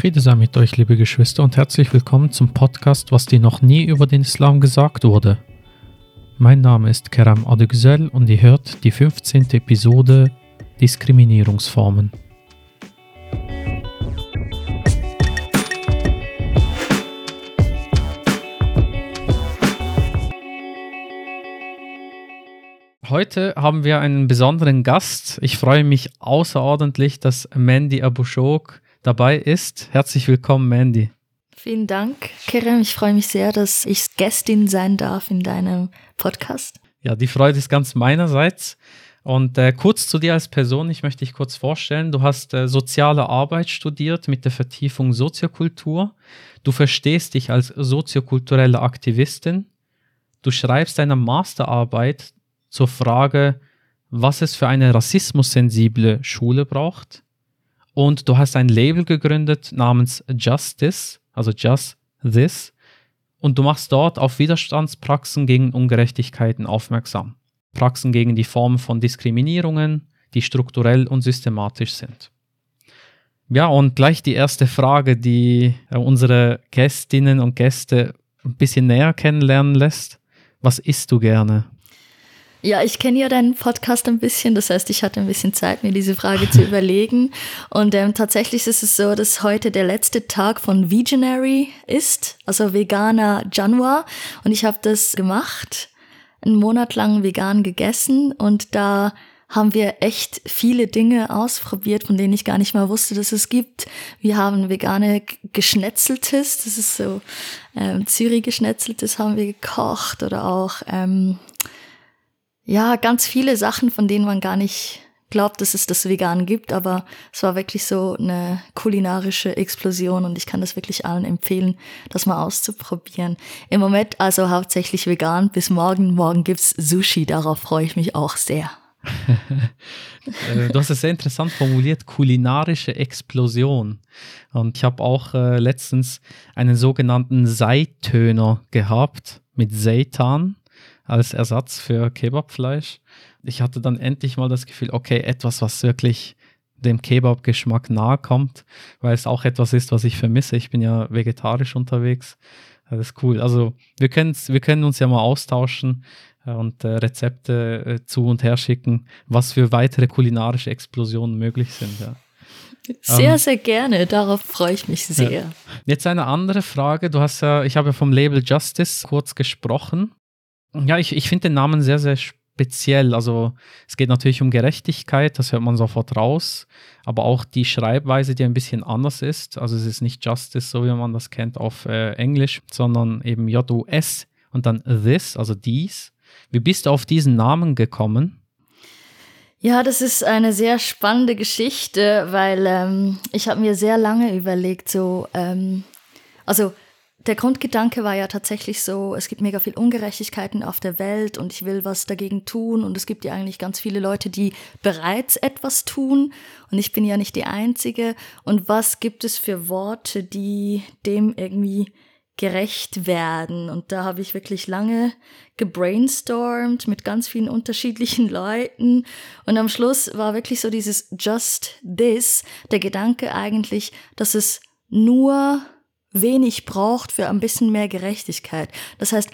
Friede sei mit euch, liebe Geschwister, und herzlich willkommen zum Podcast, was dir noch nie über den Islam gesagt wurde. Mein Name ist Kerem Adegüzel und ihr hört die 15. Episode Diskriminierungsformen. Heute haben wir einen besonderen Gast. Ich freue mich außerordentlich, dass Mandy Abushok dabei ist. Herzlich willkommen, Mandy. Vielen Dank, Kerem. Ich freue mich sehr, dass ich Gästin sein darf in deinem Podcast. Ja, die Freude ist ganz meinerseits. Und äh, kurz zu dir als Person, ich möchte dich kurz vorstellen. Du hast äh, soziale Arbeit studiert mit der Vertiefung Soziokultur. Du verstehst dich als soziokulturelle Aktivistin. Du schreibst deine Masterarbeit zur Frage, was es für eine rassismussensible Schule braucht. Und du hast ein Label gegründet namens Justice, also Just This. Und du machst dort auf Widerstandspraxen gegen Ungerechtigkeiten aufmerksam. Praxen gegen die Form von Diskriminierungen, die strukturell und systematisch sind. Ja, und gleich die erste Frage, die äh, unsere Gästinnen und Gäste ein bisschen näher kennenlernen lässt. Was isst du gerne? Ja, ich kenne ja deinen Podcast ein bisschen, das heißt, ich hatte ein bisschen Zeit, mir diese Frage zu überlegen. Und ähm, tatsächlich ist es so, dass heute der letzte Tag von Veganary ist, also veganer Januar. Und ich habe das gemacht, einen Monat lang vegan gegessen und da haben wir echt viele Dinge ausprobiert, von denen ich gar nicht mal wusste, dass es gibt. Wir haben vegane Geschnetzeltes, das ist so ähm, Zürich-Geschnetzeltes haben wir gekocht oder auch ähm, ja, ganz viele Sachen, von denen man gar nicht glaubt, dass es das Vegan gibt, aber es war wirklich so eine kulinarische Explosion und ich kann das wirklich allen empfehlen, das mal auszuprobieren. Im Moment also hauptsächlich vegan, bis morgen. Morgen gibt's Sushi, darauf freue ich mich auch sehr. Äh, du hast es sehr interessant formuliert, kulinarische Explosion. Und ich habe auch äh, letztens einen sogenannten Seitöner gehabt mit Seitan als Ersatz für Kebabfleisch. Ich hatte dann endlich mal das Gefühl, okay, etwas, was wirklich dem Kebab-Geschmack nahe kommt, weil es auch etwas ist, was ich vermisse. Ich bin ja vegetarisch unterwegs. Das ist cool. Also wir, wir können uns ja mal austauschen äh, und äh, Rezepte äh, zu und her schicken, was für weitere kulinarische Explosionen möglich sind. Ja. Sehr, ähm, sehr gerne. Darauf freue ich mich sehr. Ja. Jetzt eine andere Frage. Du hast ja, ich habe ja vom Label Justice kurz gesprochen. Ja, ich, ich finde den Namen sehr, sehr speziell. Also es geht natürlich um Gerechtigkeit, das hört man sofort raus, aber auch die Schreibweise, die ein bisschen anders ist. Also es ist nicht Justice, so wie man das kennt auf äh, Englisch, sondern eben J-U-S und dann this, also dies. Wie bist du auf diesen Namen gekommen? Ja, das ist eine sehr spannende Geschichte, weil ähm, ich habe mir sehr lange überlegt, so, ähm, also der Grundgedanke war ja tatsächlich so, es gibt mega viel Ungerechtigkeiten auf der Welt und ich will was dagegen tun und es gibt ja eigentlich ganz viele Leute, die bereits etwas tun und ich bin ja nicht die Einzige. Und was gibt es für Worte, die dem irgendwie gerecht werden? Und da habe ich wirklich lange gebrainstormt mit ganz vielen unterschiedlichen Leuten. Und am Schluss war wirklich so dieses just this, der Gedanke eigentlich, dass es nur wenig braucht für ein bisschen mehr Gerechtigkeit. Das heißt,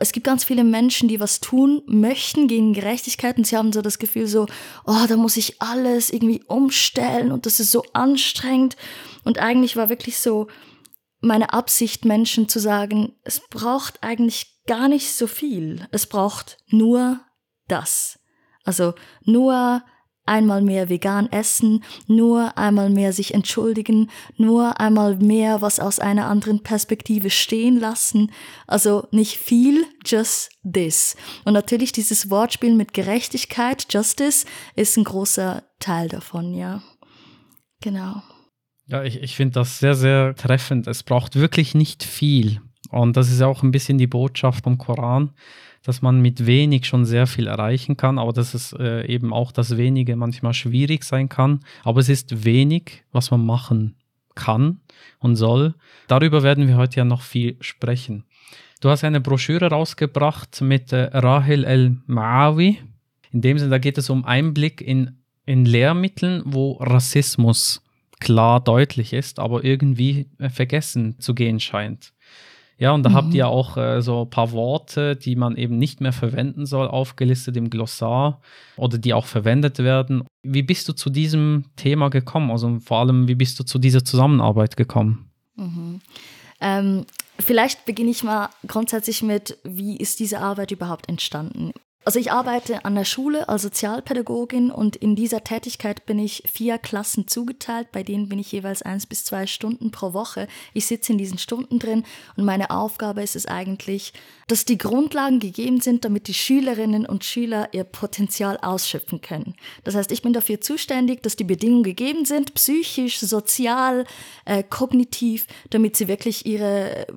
es gibt ganz viele Menschen, die was tun möchten gegen Gerechtigkeit und sie haben so das Gefühl so, oh, da muss ich alles irgendwie umstellen und das ist so anstrengend. Und eigentlich war wirklich so meine Absicht, Menschen zu sagen, es braucht eigentlich gar nicht so viel. Es braucht nur das. Also nur einmal mehr vegan essen, nur einmal mehr sich entschuldigen, nur einmal mehr was aus einer anderen Perspektive stehen lassen. Also nicht viel, just this. Und natürlich dieses Wortspiel mit Gerechtigkeit, Justice, ist ein großer Teil davon, ja. Genau. Ja, ich, ich finde das sehr, sehr treffend. Es braucht wirklich nicht viel. Und das ist auch ein bisschen die Botschaft vom Koran dass man mit wenig schon sehr viel erreichen kann, aber dass es äh, eben auch das Wenige manchmal schwierig sein kann. Aber es ist wenig, was man machen kann und soll. Darüber werden wir heute ja noch viel sprechen. Du hast eine Broschüre rausgebracht mit äh, Rahel El-Maawi. In dem Sinne, da geht es um Einblick in, in Lehrmitteln, wo Rassismus klar deutlich ist, aber irgendwie vergessen zu gehen scheint. Ja, und da mhm. habt ihr auch äh, so ein paar Worte, die man eben nicht mehr verwenden soll, aufgelistet im Glossar oder die auch verwendet werden. Wie bist du zu diesem Thema gekommen? Also vor allem, wie bist du zu dieser Zusammenarbeit gekommen? Mhm. Ähm, vielleicht beginne ich mal grundsätzlich mit, wie ist diese Arbeit überhaupt entstanden? Also ich arbeite an der Schule als Sozialpädagogin und in dieser Tätigkeit bin ich vier Klassen zugeteilt, bei denen bin ich jeweils eins bis zwei Stunden pro Woche. Ich sitze in diesen Stunden drin und meine Aufgabe ist es eigentlich, dass die Grundlagen gegeben sind, damit die Schülerinnen und Schüler ihr Potenzial ausschöpfen können. Das heißt, ich bin dafür zuständig, dass die Bedingungen gegeben sind, psychisch, sozial, äh, kognitiv, damit sie wirklich ihre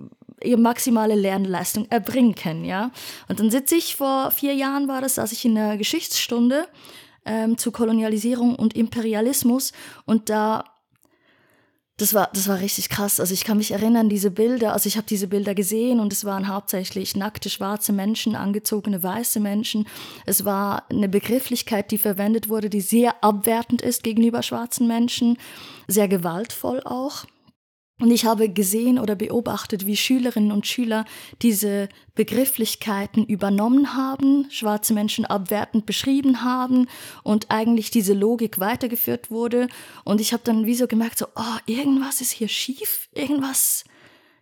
ihre maximale Lernleistung erbringen können, ja. Und dann sitze ich vor vier Jahren war das, saß ich in einer Geschichtsstunde ähm, zu Kolonialisierung und Imperialismus und da das war, das war richtig krass. Also ich kann mich erinnern, diese Bilder, also ich habe diese Bilder gesehen und es waren hauptsächlich nackte schwarze Menschen, angezogene weiße Menschen. Es war eine Begrifflichkeit, die verwendet wurde, die sehr abwertend ist gegenüber schwarzen Menschen, sehr gewaltvoll auch. Und ich habe gesehen oder beobachtet, wie Schülerinnen und Schüler diese Begrifflichkeiten übernommen haben, schwarze Menschen abwertend beschrieben haben und eigentlich diese Logik weitergeführt wurde. Und ich habe dann wie so gemerkt, so, oh, irgendwas ist hier schief, irgendwas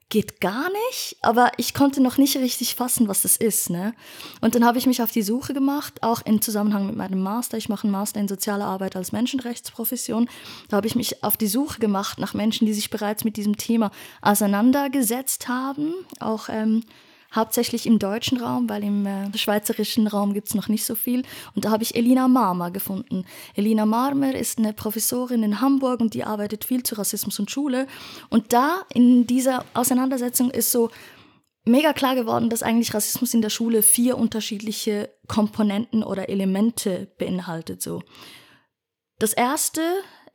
geht gar nicht, aber ich konnte noch nicht richtig fassen, was das ist. Ne? Und dann habe ich mich auf die Suche gemacht, auch im Zusammenhang mit meinem Master. Ich mache einen Master in soziale Arbeit als Menschenrechtsprofession. Da habe ich mich auf die Suche gemacht nach Menschen, die sich bereits mit diesem Thema auseinandergesetzt haben, auch ähm, hauptsächlich im deutschen Raum, weil im äh, schweizerischen Raum gibt es noch nicht so viel. Und da habe ich Elina Marmer gefunden. Elina Marmer ist eine Professorin in Hamburg und die arbeitet viel zu Rassismus und Schule. Und da in dieser Auseinandersetzung ist so mega klar geworden, dass eigentlich Rassismus in der Schule vier unterschiedliche Komponenten oder Elemente beinhaltet. So. Das erste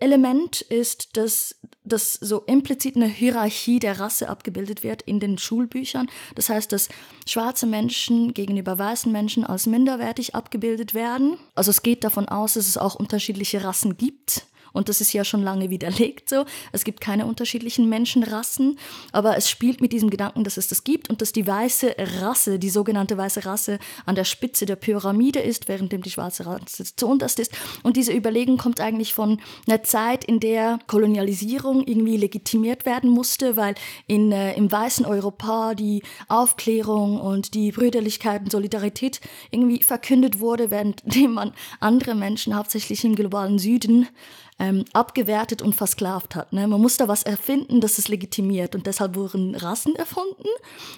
Element ist, dass, dass so implizit eine Hierarchie der Rasse abgebildet wird in den Schulbüchern. Das heißt, dass schwarze Menschen gegenüber weißen Menschen als minderwertig abgebildet werden. Also es geht davon aus, dass es auch unterschiedliche Rassen gibt und das ist ja schon lange widerlegt so. Es gibt keine unterschiedlichen Menschenrassen, aber es spielt mit diesem Gedanken, dass es das gibt und dass die weiße Rasse, die sogenannte weiße Rasse, an der Spitze der Pyramide ist, während die schwarze Rasse zu unterst ist. Und diese Überlegung kommt eigentlich von einer Zeit, in der Kolonialisierung irgendwie legitimiert werden musste, weil in, äh, im weißen Europa die Aufklärung und die Brüderlichkeit und Solidarität irgendwie verkündet wurde, währenddem man andere Menschen, hauptsächlich im globalen Süden, ähm, abgewertet und versklavt hat. Ne? Man muss da was erfinden, das es legitimiert und deshalb wurden Rassen erfunden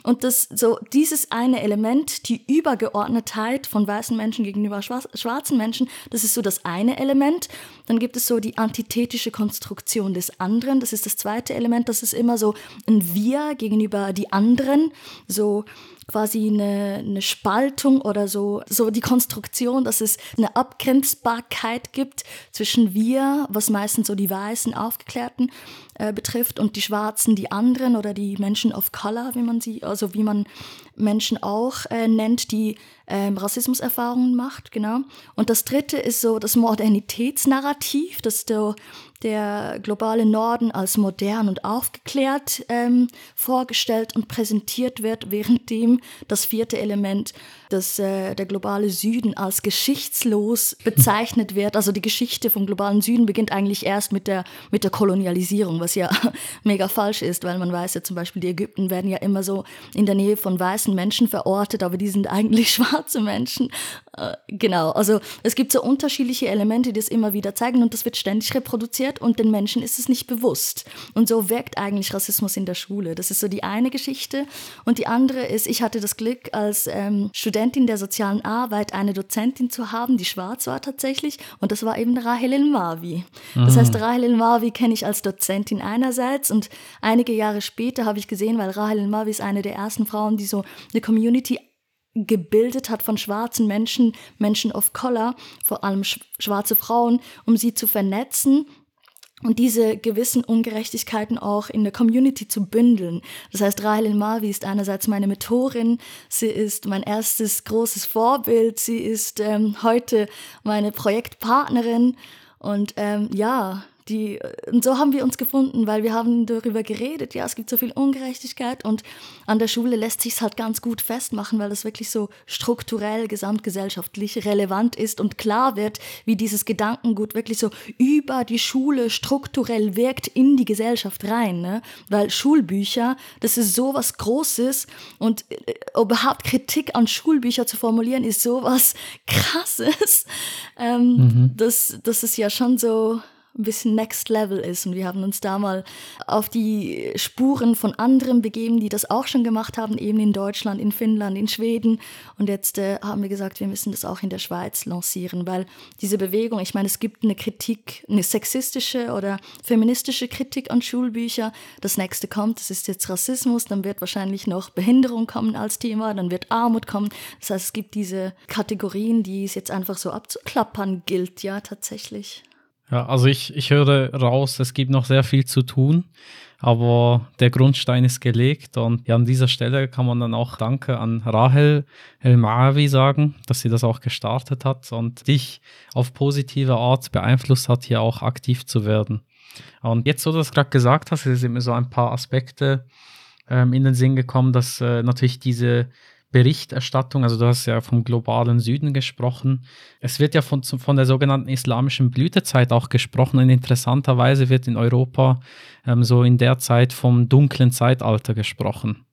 und das so dieses eine Element, die Übergeordnetheit von weißen Menschen gegenüber schwarzen Menschen, das ist so das eine Element. Dann gibt es so die antithetische Konstruktion des anderen, das ist das zweite Element, das ist immer so ein Wir gegenüber die anderen, so quasi eine, eine Spaltung oder so, so die Konstruktion, dass es eine Abgrenzbarkeit gibt zwischen wir, was meistens so die weißen Aufgeklärten äh, betrifft, und die Schwarzen, die anderen oder die Menschen of Color, wie man sie, also wie man Menschen auch äh, nennt, die ähm, Rassismuserfahrungen macht, genau. Und das dritte ist so das Modernitätsnarrativ, das der, der globale Norden als modern und aufgeklärt ähm, vorgestellt und präsentiert wird, währenddem das vierte Element, das äh, der globale Süden als geschichtslos bezeichnet wird. Also die Geschichte vom globalen Süden beginnt eigentlich erst mit der, mit der Kolonialisierung, was ja mega falsch ist, weil man weiß ja zum Beispiel, die Ägypten werden ja immer so in der Nähe von weißen Menschen verortet, aber die sind eigentlich schwarze Menschen. Äh, genau, also es gibt so unterschiedliche Elemente, die das immer wieder zeigen und das wird ständig reproduziert und den Menschen ist es nicht bewusst. Und so wirkt eigentlich Rassismus in der Schule. Das ist so die eine Geschichte. Und die andere ist, ich hatte das Glück, als ähm, Studentin der sozialen Arbeit eine Dozentin zu haben, die schwarz war tatsächlich. Und das war eben Rahel El-Mavi. Das heißt, mhm. Rahel El-Mavi kenne ich als Dozentin einerseits und einige Jahre später habe ich gesehen, weil Rahel El-Mavi ist eine der ersten Frauen, die so eine Community gebildet hat von schwarzen Menschen, Menschen of Color, vor allem schwarze Frauen, um sie zu vernetzen und diese gewissen Ungerechtigkeiten auch in der Community zu bündeln. Das heißt, Rahel Mavi ist einerseits meine Mentorin, sie ist mein erstes großes Vorbild, sie ist ähm, heute meine Projektpartnerin und ähm, ja, die, und so haben wir uns gefunden, weil wir haben darüber geredet, ja, es gibt so viel Ungerechtigkeit und an der Schule lässt sich es halt ganz gut festmachen, weil es wirklich so strukturell, gesamtgesellschaftlich relevant ist und klar wird, wie dieses Gedankengut wirklich so über die Schule strukturell wirkt in die Gesellschaft rein, ne? weil Schulbücher, das ist so was Großes und äh, überhaupt Kritik an Schulbücher zu formulieren, ist so was Krasses, ähm, mhm. das, das ist ja schon so, ein bisschen Next Level ist. Und wir haben uns da mal auf die Spuren von anderen begeben, die das auch schon gemacht haben, eben in Deutschland, in Finnland, in Schweden. Und jetzt äh, haben wir gesagt, wir müssen das auch in der Schweiz lancieren, weil diese Bewegung, ich meine, es gibt eine Kritik, eine sexistische oder feministische Kritik an Schulbücher. Das nächste kommt, das ist jetzt Rassismus, dann wird wahrscheinlich noch Behinderung kommen als Thema, dann wird Armut kommen. Das heißt, es gibt diese Kategorien, die es jetzt einfach so abzuklappern gilt, ja, tatsächlich. Ja, also ich, ich höre raus, es gibt noch sehr viel zu tun, aber der Grundstein ist gelegt und ja, an dieser Stelle kann man dann auch Danke an Rahel El-Maawi sagen, dass sie das auch gestartet hat und dich auf positive Art beeinflusst hat, hier auch aktiv zu werden. Und jetzt, wo du das gerade gesagt hast, sind mir so ein paar Aspekte ähm, in den Sinn gekommen, dass äh, natürlich diese Berichterstattung, also du hast ja vom globalen Süden gesprochen. Es wird ja von, von der sogenannten islamischen Blütezeit auch gesprochen und interessanterweise wird in Europa ähm, so in der Zeit vom dunklen Zeitalter gesprochen.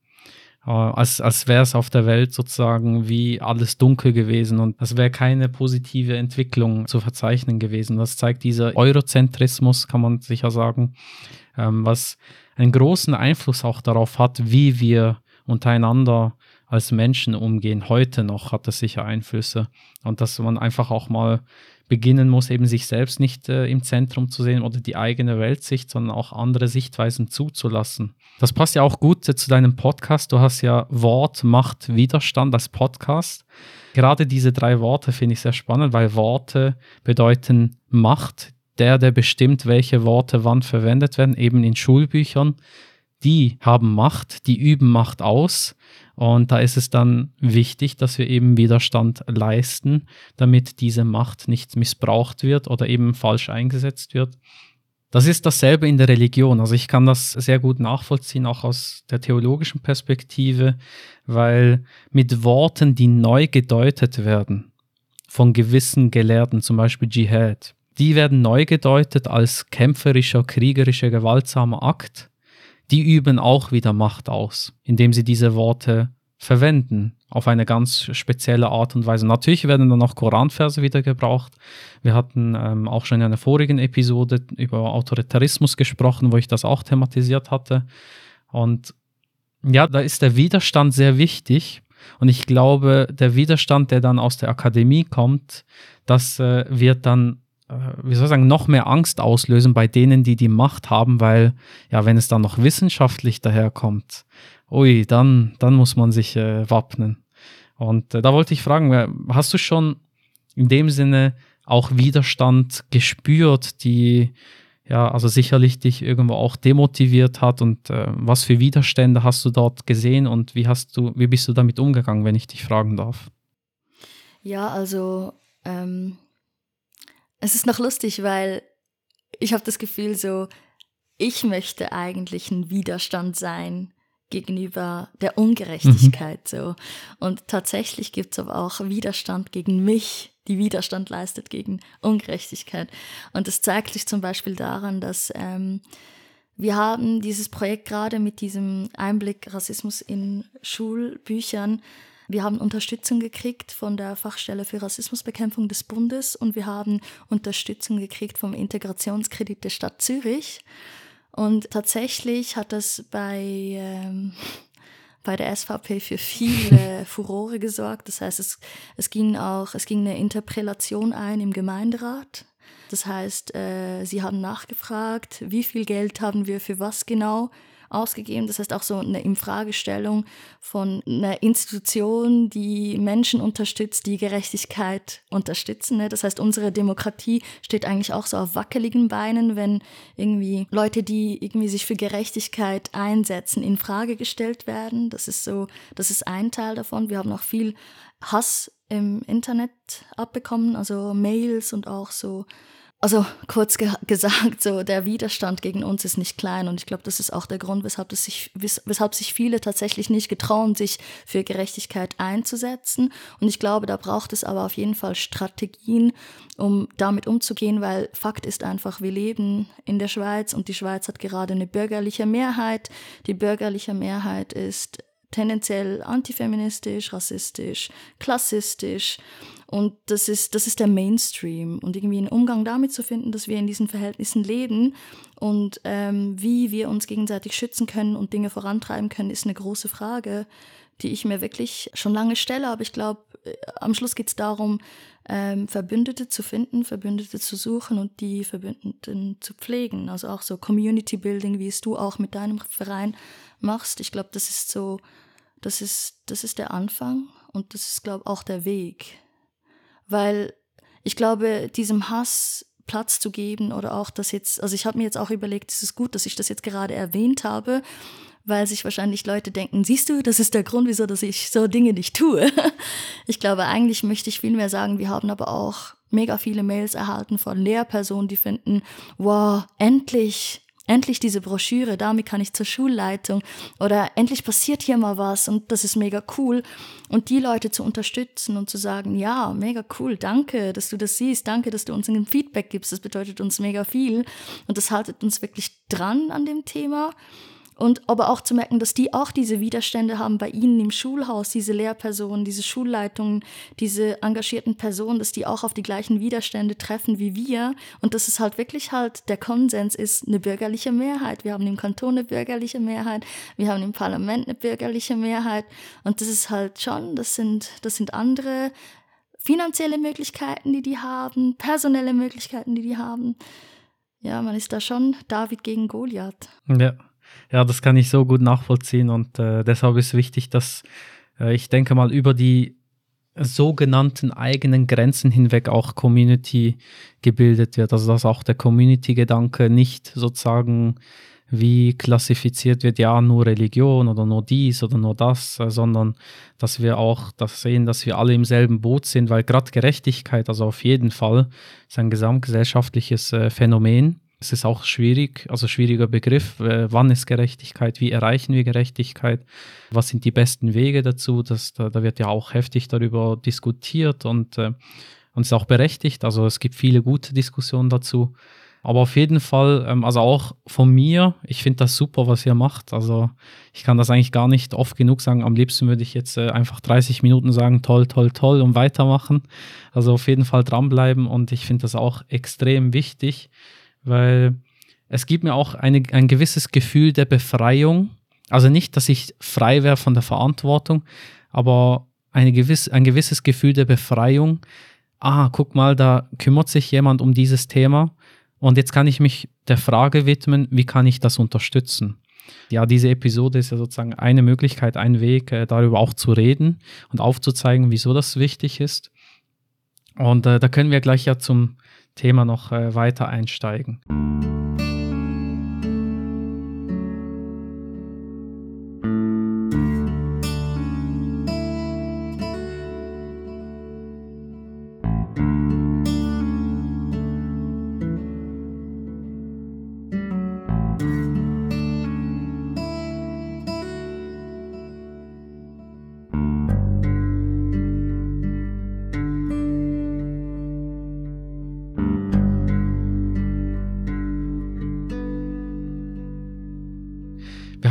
Äh, als als wäre es auf der Welt sozusagen wie alles dunkel gewesen und es wäre keine positive Entwicklung zu verzeichnen gewesen. Das zeigt dieser Eurozentrismus, kann man sicher sagen, ähm, was einen großen Einfluss auch darauf hat, wie wir untereinander als Menschen umgehen. Heute noch hat das sicher Einflüsse. Und dass man einfach auch mal beginnen muss, eben sich selbst nicht äh, im Zentrum zu sehen oder die eigene Weltsicht, sondern auch andere Sichtweisen zuzulassen. Das passt ja auch gut äh, zu deinem Podcast. Du hast ja Wort, Macht, Widerstand als Podcast. Gerade diese drei Worte finde ich sehr spannend, weil Worte bedeuten Macht. Der, der bestimmt, welche Worte wann verwendet werden, eben in Schulbüchern. Die haben Macht, die üben Macht aus und da ist es dann wichtig, dass wir eben Widerstand leisten, damit diese Macht nicht missbraucht wird oder eben falsch eingesetzt wird. Das ist dasselbe in der Religion. Also ich kann das sehr gut nachvollziehen, auch aus der theologischen Perspektive, weil mit Worten, die neu gedeutet werden, von gewissen Gelehrten, zum Beispiel Dschihad, die werden neu gedeutet als kämpferischer, kriegerischer, gewaltsamer Akt die üben auch wieder Macht aus, indem sie diese Worte verwenden auf eine ganz spezielle Art und Weise. Natürlich werden dann auch Koranverse wieder gebraucht. Wir hatten ähm, auch schon in einer vorigen Episode über Autoritarismus gesprochen, wo ich das auch thematisiert hatte. Und ja, da ist der Widerstand sehr wichtig. Und ich glaube, der Widerstand, der dann aus der Akademie kommt, das äh, wird dann wie soll ich sagen, noch mehr Angst auslösen bei denen, die die Macht haben, weil ja, wenn es dann noch wissenschaftlich daherkommt, ui, dann, dann muss man sich äh, wappnen. Und äh, da wollte ich fragen, äh, hast du schon in dem Sinne auch Widerstand gespürt, die ja, also sicherlich dich irgendwo auch demotiviert hat und äh, was für Widerstände hast du dort gesehen und wie hast du, wie bist du damit umgegangen, wenn ich dich fragen darf? Ja, also ähm, es ist noch lustig, weil ich habe das Gefühl so, ich möchte eigentlich ein Widerstand sein gegenüber der Ungerechtigkeit mhm. so. Und tatsächlich gibt es aber auch Widerstand gegen mich, die Widerstand leistet gegen Ungerechtigkeit. Und das zeigt sich zum Beispiel daran, dass ähm, wir haben dieses Projekt gerade mit diesem Einblick Rassismus in Schulbüchern wir haben Unterstützung gekriegt von der Fachstelle für Rassismusbekämpfung des Bundes und wir haben Unterstützung gekriegt vom Integrationskredit der Stadt Zürich. Und tatsächlich hat das bei, ähm, bei der SVP für viele Furore gesorgt. Das heißt, es, es ging auch, es ging eine Interpellation ein im Gemeinderat. Das heißt, äh, sie haben nachgefragt, wie viel Geld haben wir für was genau ausgegeben. Das heißt auch so eine Infragestellung von einer Institution, die Menschen unterstützt, die Gerechtigkeit unterstützen. Ne? Das heißt, unsere Demokratie steht eigentlich auch so auf wackeligen Beinen, wenn irgendwie Leute, die irgendwie sich für Gerechtigkeit einsetzen, in Frage gestellt werden. Das ist so, das ist ein Teil davon. Wir haben auch viel Hass im Internet abbekommen, also Mails und auch so also kurz ge gesagt, so der Widerstand gegen uns ist nicht klein und ich glaube, das ist auch der Grund, weshalb, es sich, weshalb sich viele tatsächlich nicht getrauen, sich für Gerechtigkeit einzusetzen. Und ich glaube, da braucht es aber auf jeden Fall Strategien, um damit umzugehen, weil Fakt ist einfach, wir leben in der Schweiz und die Schweiz hat gerade eine bürgerliche Mehrheit. Die bürgerliche Mehrheit ist tendenziell antifeministisch, rassistisch, klassistisch. Und das ist, das ist der Mainstream. Und irgendwie einen Umgang damit zu finden, dass wir in diesen Verhältnissen leben und ähm, wie wir uns gegenseitig schützen können und Dinge vorantreiben können, ist eine große Frage, die ich mir wirklich schon lange stelle. Aber ich glaube, äh, am Schluss geht es darum, ähm, Verbündete zu finden, Verbündete zu suchen und die Verbündeten zu pflegen. Also auch so Community Building, wie es du auch mit deinem Verein machst. Ich glaube, das ist so, das ist, das ist der Anfang und das ist, glaube ich, auch der Weg weil ich glaube, diesem Hass Platz zu geben oder auch das jetzt, also ich habe mir jetzt auch überlegt, es ist gut, dass ich das jetzt gerade erwähnt habe, weil sich wahrscheinlich Leute denken, siehst du, das ist der Grund, wieso dass ich so Dinge nicht tue. Ich glaube, eigentlich möchte ich viel mehr sagen, wir haben aber auch mega viele Mails erhalten von Lehrpersonen, die finden, wow, endlich endlich diese Broschüre, damit kann ich zur Schulleitung. Oder endlich passiert hier mal was und das ist mega cool. Und die Leute zu unterstützen und zu sagen, ja, mega cool, danke, dass du das siehst, danke, dass du uns ein Feedback gibst, das bedeutet uns mega viel. Und das haltet uns wirklich dran an dem Thema und aber auch zu merken, dass die auch diese Widerstände haben bei ihnen im Schulhaus, diese Lehrpersonen, diese Schulleitungen, diese engagierten Personen, dass die auch auf die gleichen Widerstände treffen wie wir und dass es halt wirklich halt der Konsens ist, eine bürgerliche Mehrheit. Wir haben im Kanton eine bürgerliche Mehrheit, wir haben im Parlament eine bürgerliche Mehrheit und das ist halt schon, das sind, das sind andere finanzielle Möglichkeiten, die die haben, personelle Möglichkeiten, die die haben. Ja, man ist da schon David gegen Goliath. Ja. Ja, das kann ich so gut nachvollziehen und äh, deshalb ist wichtig, dass äh, ich denke mal über die sogenannten eigenen Grenzen hinweg auch Community gebildet wird. Also dass auch der Community-Gedanke nicht sozusagen wie klassifiziert wird, ja, nur Religion oder nur dies oder nur das, äh, sondern dass wir auch das sehen, dass wir alle im selben Boot sind, weil gerade Gerechtigkeit, also auf jeden Fall, ist ein gesamtgesellschaftliches äh, Phänomen es ist auch schwierig, also schwieriger Begriff. Äh, wann ist Gerechtigkeit? Wie erreichen wir Gerechtigkeit? Was sind die besten Wege dazu? Das, da, da wird ja auch heftig darüber diskutiert und, äh, und ist auch berechtigt. Also es gibt viele gute Diskussionen dazu. Aber auf jeden Fall, ähm, also auch von mir, ich finde das super, was ihr macht. Also ich kann das eigentlich gar nicht oft genug sagen. Am liebsten würde ich jetzt äh, einfach 30 Minuten sagen, toll, toll, toll und weitermachen. Also auf jeden Fall dranbleiben und ich finde das auch extrem wichtig weil es gibt mir auch eine, ein gewisses Gefühl der Befreiung. Also nicht, dass ich frei wäre von der Verantwortung, aber eine gewiss, ein gewisses Gefühl der Befreiung. Ah, guck mal, da kümmert sich jemand um dieses Thema und jetzt kann ich mich der Frage widmen, wie kann ich das unterstützen? Ja, diese Episode ist ja sozusagen eine Möglichkeit, ein Weg, äh, darüber auch zu reden und aufzuzeigen, wieso das wichtig ist. Und äh, da können wir gleich ja zum Thema noch äh, weiter einsteigen.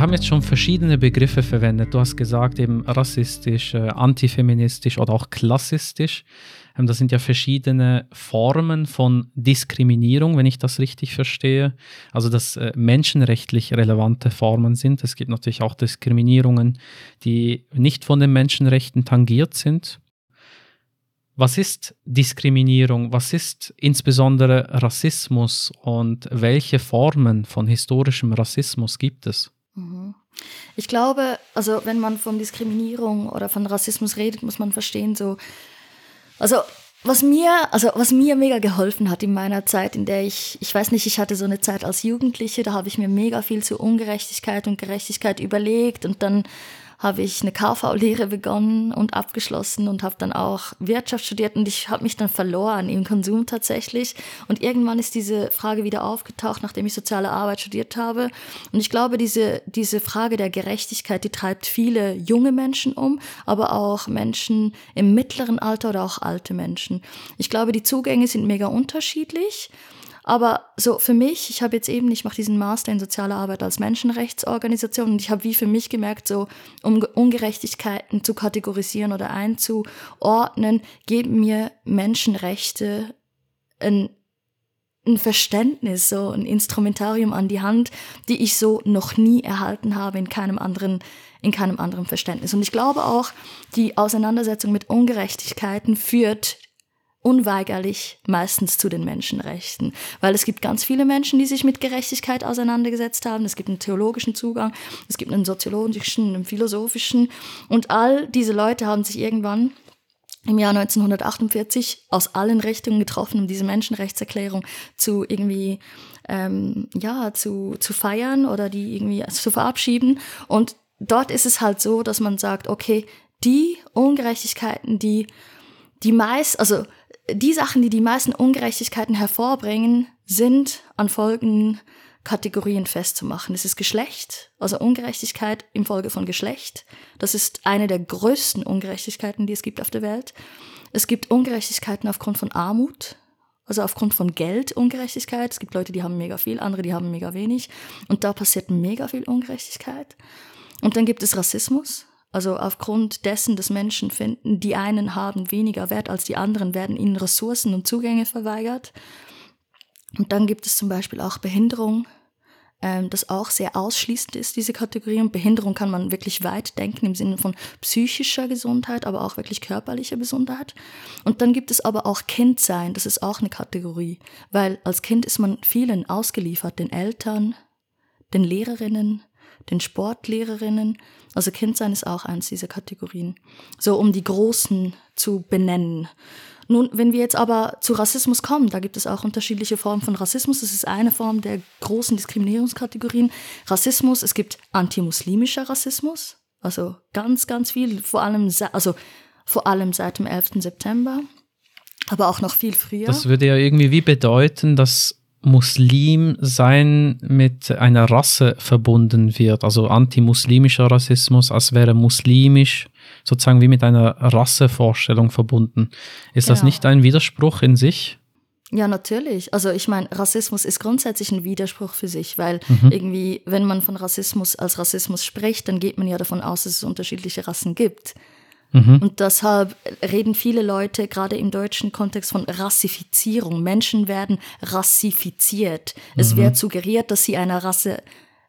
Haben jetzt schon verschiedene Begriffe verwendet. Du hast gesagt, eben rassistisch, äh, antifeministisch oder auch klassistisch. Ähm, das sind ja verschiedene Formen von Diskriminierung, wenn ich das richtig verstehe. Also, dass äh, menschenrechtlich relevante Formen sind. Es gibt natürlich auch Diskriminierungen, die nicht von den Menschenrechten tangiert sind. Was ist Diskriminierung? Was ist insbesondere Rassismus und welche Formen von historischem Rassismus gibt es? Mhm. Ich glaube, also wenn man von Diskriminierung oder von Rassismus redet, muss man verstehen, so, also was mir, also was mir mega geholfen hat in meiner Zeit, in der ich, ich weiß nicht, ich hatte so eine Zeit als Jugendliche, da habe ich mir mega viel zu Ungerechtigkeit und Gerechtigkeit überlegt und dann habe ich eine KV-Lehre begonnen und abgeschlossen und habe dann auch Wirtschaft studiert und ich habe mich dann verloren im Konsum tatsächlich. Und irgendwann ist diese Frage wieder aufgetaucht, nachdem ich soziale Arbeit studiert habe. Und ich glaube, diese, diese Frage der Gerechtigkeit, die treibt viele junge Menschen um, aber auch Menschen im mittleren Alter oder auch alte Menschen. Ich glaube, die Zugänge sind mega unterschiedlich. Aber so für mich, ich habe jetzt eben, ich mache diesen Master in soziale Arbeit als Menschenrechtsorganisation und ich habe wie für mich gemerkt, so um Ungerechtigkeiten zu kategorisieren oder einzuordnen, geben mir Menschenrechte ein, ein Verständnis, so ein Instrumentarium an die Hand, die ich so noch nie erhalten habe in keinem anderen in keinem anderen Verständnis. Und ich glaube auch, die Auseinandersetzung mit Ungerechtigkeiten führt unweigerlich meistens zu den Menschenrechten, weil es gibt ganz viele Menschen, die sich mit Gerechtigkeit auseinandergesetzt haben. Es gibt einen theologischen Zugang, es gibt einen soziologischen, einen philosophischen und all diese Leute haben sich irgendwann im Jahr 1948 aus allen Richtungen getroffen, um diese Menschenrechtserklärung zu irgendwie ähm, ja zu, zu feiern oder die irgendwie zu verabschieden. Und dort ist es halt so, dass man sagt, okay, die Ungerechtigkeiten, die die meist, also die Sachen, die die meisten Ungerechtigkeiten hervorbringen, sind an folgenden Kategorien festzumachen. Es ist Geschlecht, also Ungerechtigkeit im Folge von Geschlecht. Das ist eine der größten Ungerechtigkeiten, die es gibt auf der Welt. Es gibt Ungerechtigkeiten aufgrund von Armut, also aufgrund von Geldungerechtigkeit. Es gibt Leute, die haben mega viel, andere, die haben mega wenig. Und da passiert mega viel Ungerechtigkeit. Und dann gibt es Rassismus. Also aufgrund dessen, dass Menschen finden, die einen haben weniger Wert als die anderen, werden ihnen Ressourcen und Zugänge verweigert. Und dann gibt es zum Beispiel auch Behinderung, ähm, das auch sehr ausschließend ist, diese Kategorie. Und Behinderung kann man wirklich weit denken im Sinne von psychischer Gesundheit, aber auch wirklich körperlicher Gesundheit. Und dann gibt es aber auch Kindsein, das ist auch eine Kategorie, weil als Kind ist man vielen ausgeliefert, den Eltern, den Lehrerinnen, den Sportlehrerinnen. Also Kindsein ist auch eins dieser Kategorien. So um die Großen zu benennen. Nun, wenn wir jetzt aber zu Rassismus kommen, da gibt es auch unterschiedliche Formen von Rassismus. Das ist eine Form der großen Diskriminierungskategorien. Rassismus, es gibt antimuslimischer Rassismus, also ganz, ganz viel, vor allem, also vor allem seit dem 11. September, aber auch noch viel früher. Das würde ja irgendwie wie bedeuten, dass Muslim sein mit einer Rasse verbunden wird, also antimuslimischer Rassismus, als wäre muslimisch sozusagen wie mit einer Rassevorstellung verbunden. Ist genau. das nicht ein Widerspruch in sich? Ja, natürlich. Also ich meine, Rassismus ist grundsätzlich ein Widerspruch für sich, weil mhm. irgendwie, wenn man von Rassismus als Rassismus spricht, dann geht man ja davon aus, dass es unterschiedliche Rassen gibt. Mhm. Und deshalb reden viele Leute gerade im deutschen Kontext von Rassifizierung. Menschen werden rassifiziert. Mhm. Es wird suggeriert, dass sie einer Rasse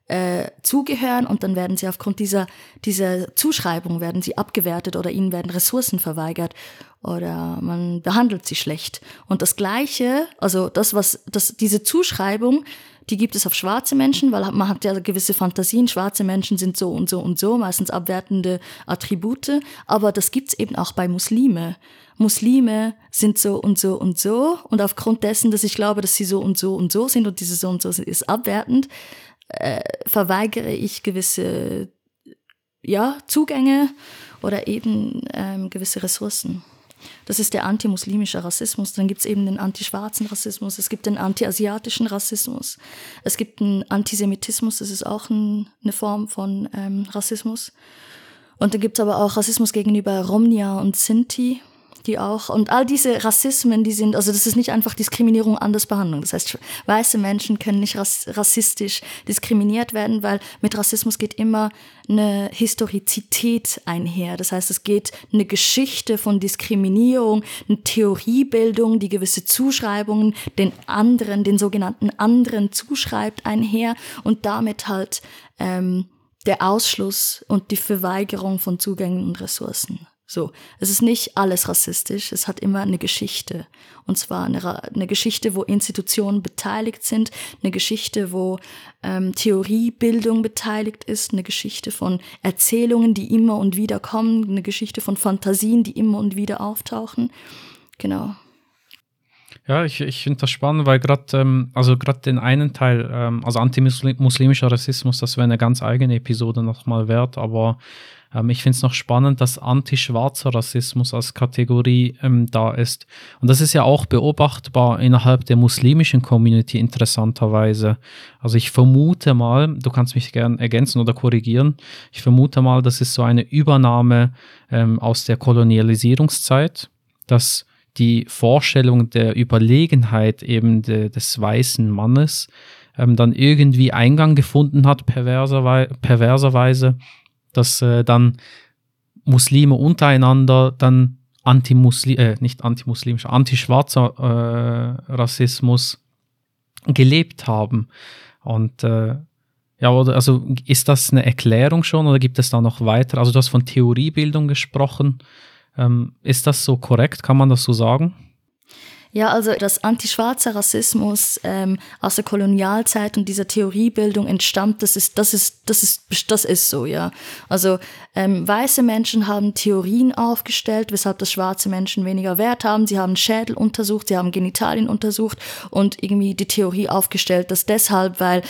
äh, zugehören und dann werden sie aufgrund dieser, dieser Zuschreibung werden sie abgewertet oder ihnen werden Ressourcen verweigert oder man behandelt sie schlecht. Und das Gleiche, also das, was, das, diese Zuschreibung die gibt es auf schwarze Menschen, weil man hat ja gewisse Fantasien. Schwarze Menschen sind so und so und so, meistens abwertende Attribute. Aber das gibt's eben auch bei Muslime. Muslime sind so und so und so. Und aufgrund dessen, dass ich glaube, dass sie so und so und so sind und diese so und so sind, ist abwertend, äh, verweigere ich gewisse ja, Zugänge oder eben ähm, gewisse Ressourcen. Das ist der antimuslimische Rassismus. Dann gibt es eben den antischwarzen Rassismus, es gibt den antiasiatischen Rassismus, es gibt einen Antisemitismus, das ist auch ein, eine Form von ähm, Rassismus. Und dann gibt es aber auch Rassismus gegenüber Romnia und Sinti die auch, und all diese Rassismen, die sind, also das ist nicht einfach Diskriminierung, anders Behandlung. Das heißt, weiße Menschen können nicht rassistisch diskriminiert werden, weil mit Rassismus geht immer eine Historizität einher. Das heißt, es geht eine Geschichte von Diskriminierung, eine Theoriebildung, die gewisse Zuschreibungen den anderen, den sogenannten anderen zuschreibt einher und damit halt ähm, der Ausschluss und die Verweigerung von Zugängen und Ressourcen. So, es ist nicht alles rassistisch, es hat immer eine Geschichte. Und zwar eine, eine Geschichte, wo Institutionen beteiligt sind, eine Geschichte, wo ähm, Theoriebildung beteiligt ist, eine Geschichte von Erzählungen, die immer und wieder kommen, eine Geschichte von Fantasien, die immer und wieder auftauchen. Genau. Ja, ich, ich finde das spannend, weil gerade, ähm, also den einen Teil, ähm, also antimuslimischer Rassismus, das wäre eine ganz eigene Episode nochmal wert, aber ähm, ich finde es noch spannend, dass antischwarzer Rassismus als Kategorie ähm, da ist. Und das ist ja auch beobachtbar innerhalb der muslimischen Community interessanterweise. Also ich vermute mal, du kannst mich gern ergänzen oder korrigieren, ich vermute mal, das ist so eine Übernahme ähm, aus der Kolonialisierungszeit, dass die Vorstellung der Überlegenheit eben de, des weißen Mannes ähm, dann irgendwie Eingang gefunden hat, perverserweise, perverserweise dass äh, dann Muslime untereinander dann antimuslim, äh, nicht antimuslimisch, antischwarzer äh, Rassismus gelebt haben. Und äh, ja, oder also ist das eine Erklärung schon oder gibt es da noch weiter? Also du hast von Theoriebildung gesprochen. Ähm, ist das so korrekt? Kann man das so sagen? Ja, also das antischwarze Rassismus ähm, aus der Kolonialzeit und dieser Theoriebildung entstammt, das ist, das ist, das ist, das ist so, ja. Also ähm, weiße Menschen haben Theorien aufgestellt, weshalb das schwarze Menschen weniger Wert haben. Sie haben Schädel untersucht, sie haben Genitalien untersucht und irgendwie die Theorie aufgestellt, dass deshalb, weil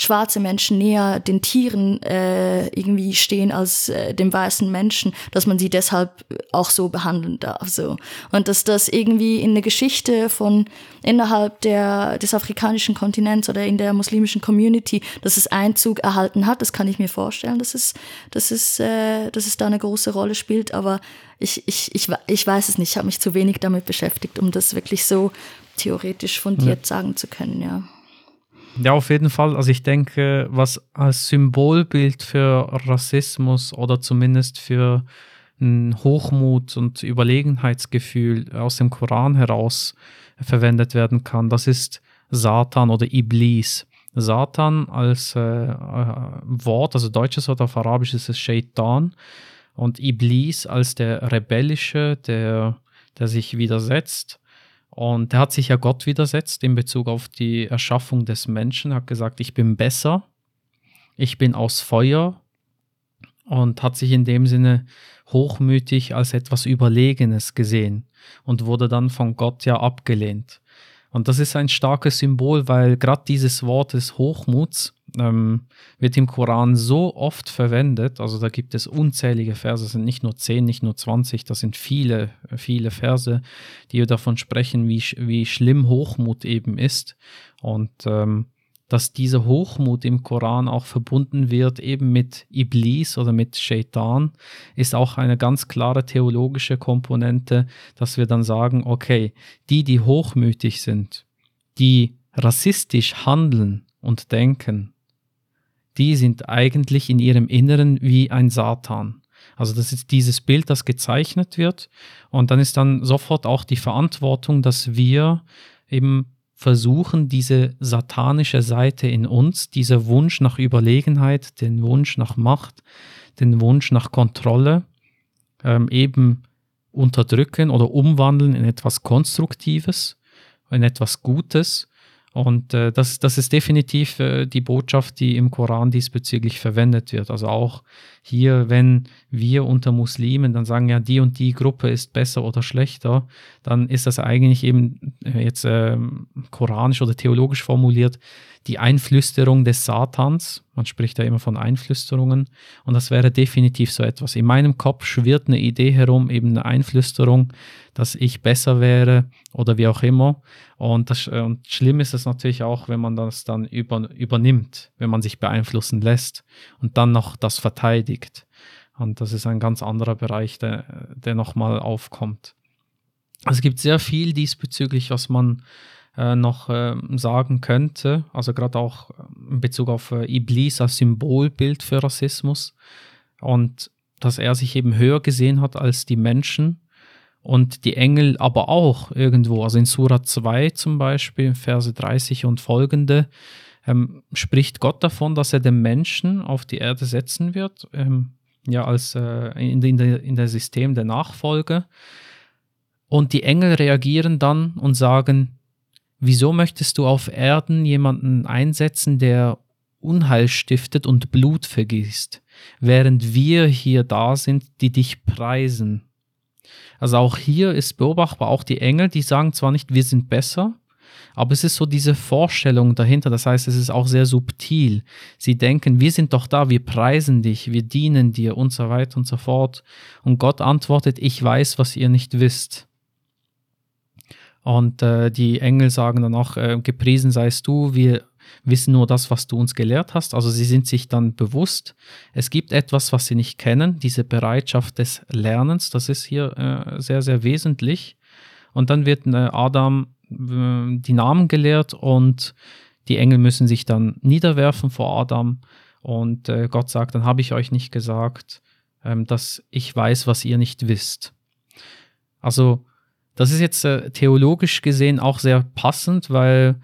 schwarze Menschen näher den Tieren äh, irgendwie stehen als äh, dem weißen Menschen, dass man sie deshalb auch so behandeln darf. So. Und dass das irgendwie in eine Geschichte Geschichte von innerhalb der, des afrikanischen Kontinents oder in der muslimischen Community, dass es Einzug erhalten hat. Das kann ich mir vorstellen, dass es, dass es, äh, dass es da eine große Rolle spielt. Aber ich, ich, ich, ich weiß es nicht. Ich habe mich zu wenig damit beschäftigt, um das wirklich so theoretisch fundiert ja. sagen zu können, ja. Ja, auf jeden Fall. Also ich denke, was als Symbolbild für Rassismus oder zumindest für ein Hochmut und Überlegenheitsgefühl aus dem Koran heraus verwendet werden kann. Das ist Satan oder Iblis. Satan als äh, äh, Wort, also deutsches Wort auf Arabisch ist es Shaitan und Iblis als der rebellische, der, der sich widersetzt. Und der hat sich ja Gott widersetzt in Bezug auf die Erschaffung des Menschen, hat gesagt, ich bin besser, ich bin aus Feuer und hat sich in dem Sinne hochmütig als etwas Überlegenes gesehen und wurde dann von Gott ja abgelehnt. Und das ist ein starkes Symbol, weil gerade dieses Wort des Hochmuts ähm, wird im Koran so oft verwendet. Also da gibt es unzählige Verse, es sind nicht nur 10, nicht nur 20, das sind viele, viele Verse, die davon sprechen, wie, wie schlimm Hochmut eben ist. Und ähm, dass dieser Hochmut im Koran auch verbunden wird eben mit Iblis oder mit Shaitan, ist auch eine ganz klare theologische Komponente, dass wir dann sagen, okay, die, die hochmütig sind, die rassistisch handeln und denken, die sind eigentlich in ihrem Inneren wie ein Satan. Also das ist dieses Bild, das gezeichnet wird. Und dann ist dann sofort auch die Verantwortung, dass wir eben versuchen, diese satanische Seite in uns, dieser Wunsch nach Überlegenheit, den Wunsch nach Macht, den Wunsch nach Kontrolle, ähm, eben unterdrücken oder umwandeln in etwas Konstruktives, in etwas Gutes und äh, das, das ist definitiv äh, die Botschaft, die im Koran diesbezüglich verwendet wird. Also auch hier, wenn wir unter Muslimen dann sagen, ja, die und die Gruppe ist besser oder schlechter, dann ist das eigentlich eben äh, jetzt äh, koranisch oder theologisch formuliert die Einflüsterung des Satans. Man spricht ja immer von Einflüsterungen. Und das wäre definitiv so etwas. In meinem Kopf schwirrt eine Idee herum, eben eine Einflüsterung, dass ich besser wäre oder wie auch immer. Und, das, und schlimm ist es natürlich auch, wenn man das dann über, übernimmt, wenn man sich beeinflussen lässt und dann noch das verteidigt. Und das ist ein ganz anderer Bereich, der, der nochmal aufkommt. Es gibt sehr viel diesbezüglich, was man äh, noch äh, sagen könnte, also gerade auch in Bezug auf äh, Iblis als Symbolbild für Rassismus. Und dass er sich eben höher gesehen hat als die Menschen und die Engel aber auch irgendwo, also in Surah 2 zum Beispiel, Verse 30 und folgende, ähm, spricht Gott davon, dass er den Menschen auf die Erde setzen wird, ähm, ja, als äh, in, in, der, in der System der Nachfolge. Und die Engel reagieren dann und sagen, Wieso möchtest du auf Erden jemanden einsetzen, der Unheil stiftet und Blut vergießt, während wir hier da sind, die dich preisen? Also auch hier ist beobachtbar, auch die Engel, die sagen zwar nicht, wir sind besser, aber es ist so diese Vorstellung dahinter. Das heißt, es ist auch sehr subtil. Sie denken, wir sind doch da, wir preisen dich, wir dienen dir und so weiter und so fort. Und Gott antwortet, ich weiß, was ihr nicht wisst. Und äh, die Engel sagen dann auch, äh, gepriesen seist du, wir wissen nur das, was du uns gelehrt hast. Also sie sind sich dann bewusst, es gibt etwas, was sie nicht kennen, diese Bereitschaft des Lernens, das ist hier äh, sehr, sehr wesentlich. Und dann wird äh, Adam äh, die Namen gelehrt und die Engel müssen sich dann niederwerfen vor Adam. Und äh, Gott sagt, dann habe ich euch nicht gesagt, ähm, dass ich weiß, was ihr nicht wisst. Also das ist jetzt äh, theologisch gesehen auch sehr passend, weil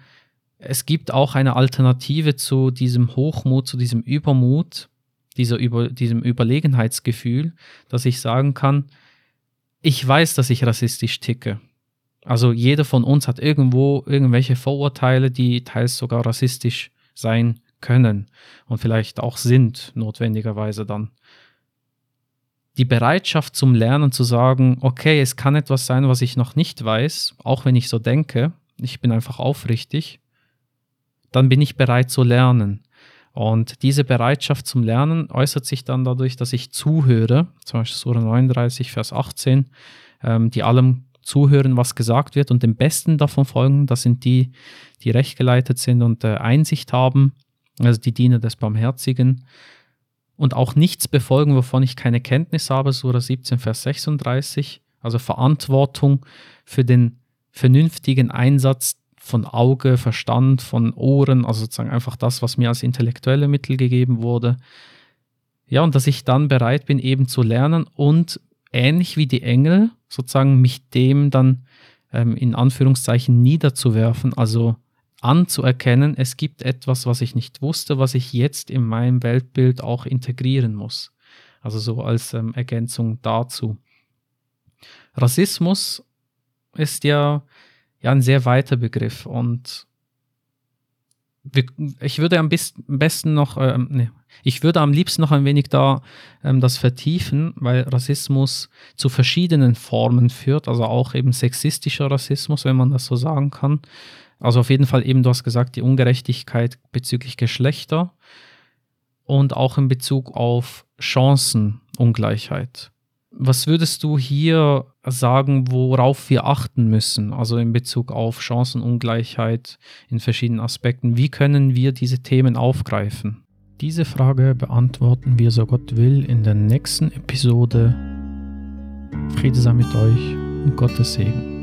es gibt auch eine Alternative zu diesem Hochmut, zu diesem Übermut, dieser Über, diesem Überlegenheitsgefühl, dass ich sagen kann, ich weiß, dass ich rassistisch ticke. Also jeder von uns hat irgendwo irgendwelche Vorurteile, die teils sogar rassistisch sein können und vielleicht auch sind, notwendigerweise dann. Die Bereitschaft zum Lernen zu sagen, okay, es kann etwas sein, was ich noch nicht weiß, auch wenn ich so denke, ich bin einfach aufrichtig, dann bin ich bereit zu lernen. Und diese Bereitschaft zum Lernen äußert sich dann dadurch, dass ich zuhöre, zum Beispiel Sura 39, Vers 18, ähm, die allem zuhören, was gesagt wird und dem Besten davon folgen. Das sind die, die rechtgeleitet sind und äh, Einsicht haben, also die Diener des Barmherzigen. Und auch nichts befolgen, wovon ich keine Kenntnis habe, Sura 17, Vers 36, also Verantwortung für den vernünftigen Einsatz von Auge, Verstand, von Ohren, also sozusagen einfach das, was mir als intellektuelle Mittel gegeben wurde. Ja, und dass ich dann bereit bin, eben zu lernen und ähnlich wie die Engel sozusagen mich dem dann ähm, in Anführungszeichen niederzuwerfen, also anzuerkennen, es gibt etwas, was ich nicht wusste, was ich jetzt in meinem Weltbild auch integrieren muss. Also so als ähm, Ergänzung dazu. Rassismus ist ja ja ein sehr weiter Begriff und ich würde am besten noch, äh, nee, ich würde am liebsten noch ein wenig da ähm, das vertiefen, weil Rassismus zu verschiedenen Formen führt, also auch eben sexistischer Rassismus, wenn man das so sagen kann. Also auf jeden Fall eben, du hast gesagt, die Ungerechtigkeit bezüglich Geschlechter und auch in Bezug auf Chancenungleichheit. Was würdest du hier sagen, worauf wir achten müssen, also in Bezug auf Chancenungleichheit in verschiedenen Aspekten? Wie können wir diese Themen aufgreifen? Diese Frage beantworten wir, so Gott will, in der nächsten Episode. Friede sei mit euch und Gottes Segen.